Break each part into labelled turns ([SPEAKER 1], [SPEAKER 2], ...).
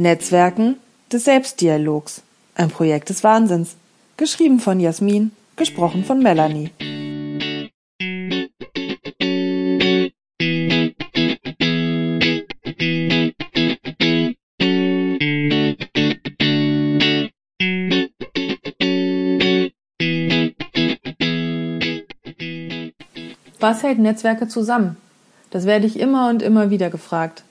[SPEAKER 1] Netzwerken des Selbstdialogs. Ein Projekt des Wahnsinns. Geschrieben von Jasmin, gesprochen von Melanie.
[SPEAKER 2] Was hält Netzwerke zusammen? Das werde ich immer und immer wieder gefragt.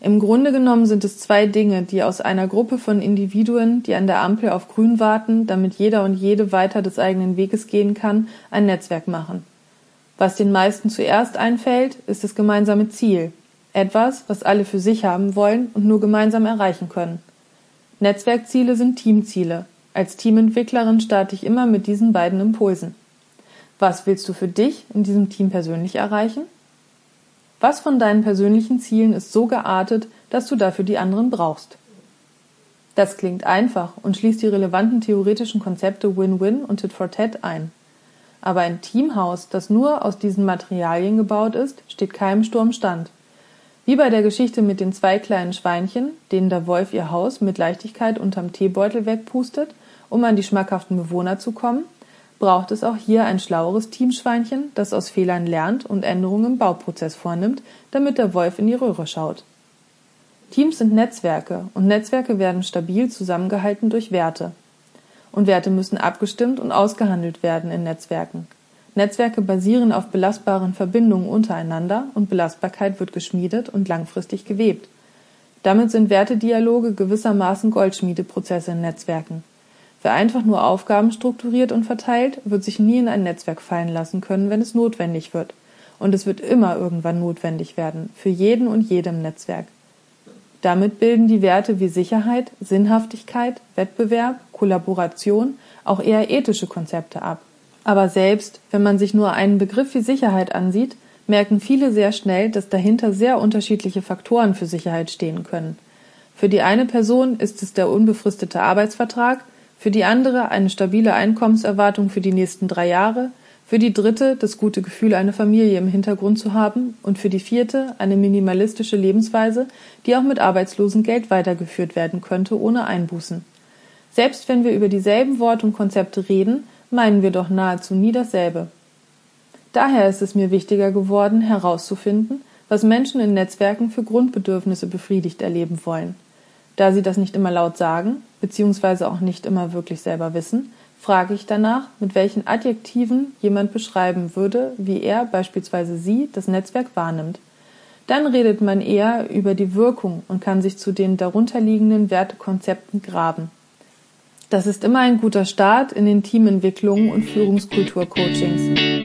[SPEAKER 2] Im Grunde genommen sind es zwei Dinge, die aus einer Gruppe von Individuen, die an der Ampel auf Grün warten, damit jeder und jede weiter des eigenen Weges gehen kann, ein Netzwerk machen. Was den meisten zuerst einfällt, ist das gemeinsame Ziel. Etwas, was alle für sich haben wollen und nur gemeinsam erreichen können. Netzwerkziele sind Teamziele. Als Teamentwicklerin starte ich immer mit diesen beiden Impulsen. Was willst du für dich in diesem Team persönlich erreichen? Was von deinen persönlichen Zielen ist so geartet, dass du dafür die anderen brauchst? Das klingt einfach und schließt die relevanten theoretischen Konzepte Win-Win und Tit for Tat ein. Aber ein Teamhaus, das nur aus diesen Materialien gebaut ist, steht keinem Sturm stand. Wie bei der Geschichte mit den zwei kleinen Schweinchen, denen der Wolf ihr Haus mit Leichtigkeit unterm Teebeutel wegpustet, um an die schmackhaften Bewohner zu kommen, braucht es auch hier ein schlaueres Teamschweinchen, das aus Fehlern lernt und Änderungen im Bauprozess vornimmt, damit der Wolf in die Röhre schaut. Teams sind Netzwerke und Netzwerke werden stabil zusammengehalten durch Werte. Und Werte müssen abgestimmt und ausgehandelt werden in Netzwerken. Netzwerke basieren auf belastbaren Verbindungen untereinander und Belastbarkeit wird geschmiedet und langfristig gewebt. Damit sind Wertedialoge gewissermaßen Goldschmiedeprozesse in Netzwerken. Wer einfach nur Aufgaben strukturiert und verteilt, wird sich nie in ein Netzwerk fallen lassen können, wenn es notwendig wird. Und es wird immer irgendwann notwendig werden, für jeden und jedem Netzwerk. Damit bilden die Werte wie Sicherheit, Sinnhaftigkeit, Wettbewerb, Kollaboration auch eher ethische Konzepte ab. Aber selbst wenn man sich nur einen Begriff wie Sicherheit ansieht, merken viele sehr schnell, dass dahinter sehr unterschiedliche Faktoren für Sicherheit stehen können. Für die eine Person ist es der unbefristete Arbeitsvertrag, für die andere eine stabile Einkommenserwartung für die nächsten drei Jahre, für die dritte das gute Gefühl, eine Familie im Hintergrund zu haben und für die vierte eine minimalistische Lebensweise, die auch mit Arbeitslosengeld weitergeführt werden könnte ohne Einbußen. Selbst wenn wir über dieselben Worte und Konzepte reden, meinen wir doch nahezu nie dasselbe. Daher ist es mir wichtiger geworden, herauszufinden, was Menschen in Netzwerken für Grundbedürfnisse befriedigt erleben wollen. Da sie das nicht immer laut sagen, beziehungsweise auch nicht immer wirklich selber wissen, frage ich danach, mit welchen Adjektiven jemand beschreiben würde, wie er beispielsweise sie das Netzwerk wahrnimmt. Dann redet man eher über die Wirkung und kann sich zu den darunterliegenden Wertekonzepten graben. Das ist immer ein guter Start in den Teamentwicklungen und Führungskulturcoachings.